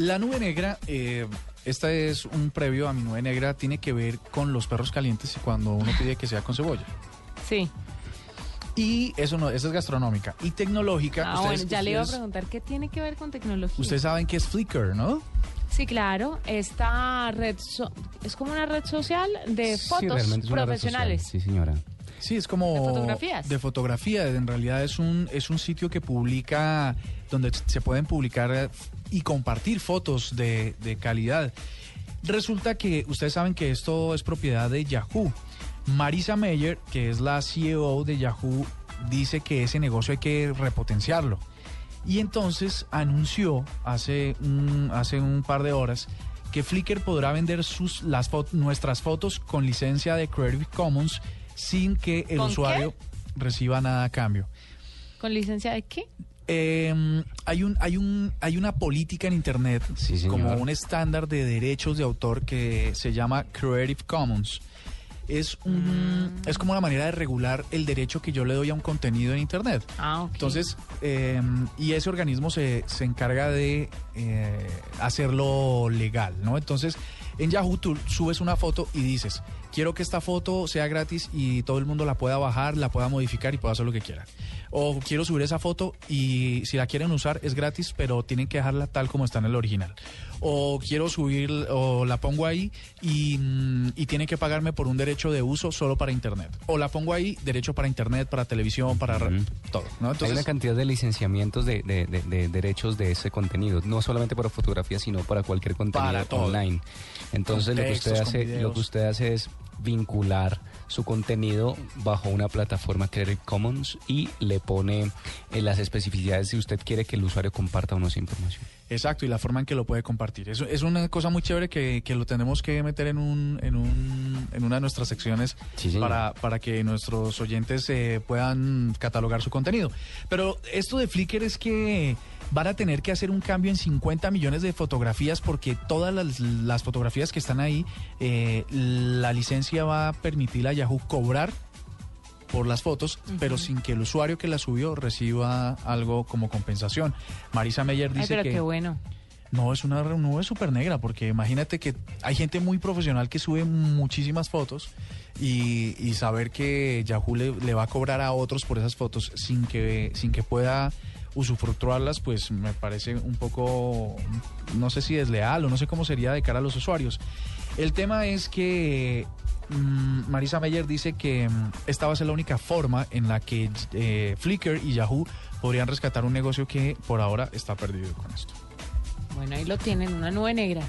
La nube negra, eh, esta es un previo a mi nube negra, tiene que ver con los perros calientes y cuando uno pide que sea con cebolla. Sí. Y eso no, esa es gastronómica. Y tecnológica. Ah, ustedes- bueno, ya le iba a preguntar qué tiene que ver con tecnología. Ustedes saben que es Flickr, ¿no? Sí, claro. Esta red so- es como una red social de Sí, fotos social, profesionales. Sí, señora. Sí, es como... ¿De fotografías? De fotografía. En realidad es un, es un sitio que publica, donde se pueden publicar y compartir fotos de, de calidad. Resulta que ustedes saben que esto es propiedad de Yahoo. Marisa Mayer, que es la CEO de Yahoo, dice que ese negocio hay que repotenciarlo. Y entonces anunció hace un, hace un par de horas que Flickr podrá vender sus, las nuestras fotos con licencia de Creative Commons sin que el ¿Con usuario reciba nada a cambio. ¿Con licencia de qué? Eh, hay un hay un hay una política en internet Sí, como un estándar de derechos de autor que se llama Creative Commons. Es un es como una manera de regular el derecho que yo le doy a un contenido en internet. Ah, ok. Entonces, eh, y ese organismo se, se encarga de eh, hacerlo legal, ¿no? Entonces, en Yahoo tú subes una foto y dices, quiero que esta foto sea gratis y todo el mundo la pueda bajar, la pueda modificar y pueda hacer lo que quiera. O quiero subir esa foto y si la quieren usar es gratis, pero tienen que dejarla tal como está en el original. O quiero subir, o la pongo ahí y, mm, y tienen que pagarme por un derecho de uso solo para internet. O la pongo ahí, derecho para internet, para televisión, para ra- Ujú. todo, ¿no? Hay Entonces, una cantidad de licenciamientos de, de- de- de derechos de ese contenido, no solamente para fotografía, sino para cualquier contenido Para todo. online. Entonces Con lo que usted hace, lo que usted hace es vincular su contenido bajo una plataforma Creative Commons y le pone eh, las especificidades si usted quiere que el usuario comparta o no esa información. Exacto, y la forma en que lo puede compartir. Eso es una cosa muy chévere que, que lo tenemos que meter en un, en un, en una de nuestras secciones Sí, para, para que nuestros oyentes eh, puedan catalogar su contenido. Pero esto de Flickr es que van a tener que hacer un cambio en 50 millones de fotografías porque todas las, las fotografías que están ahí, eh, la licencia va a permitir a Yahoo cobrar por las fotos, pero sin que el usuario que las subió reciba algo como compensación. Marisa Meyer Ay, dice pero que... qué bueno. No, es una nube súper negra, porque imagínate que hay gente muy profesional que sube muchísimas fotos y, saber que Yahoo le, le va a cobrar a otros por esas fotos sin que, sin que pueda usufructuarlas, pues me parece un poco, no sé si desleal o no sé cómo sería de cara a los usuarios. El tema es que mm, Marisa Meyer dice que mm, esta va a ser la única forma en la que eh, Flickr y Yahoo podrían rescatar un negocio que por ahora está perdido con esto. Bueno, ahí lo tienen, una nube negra.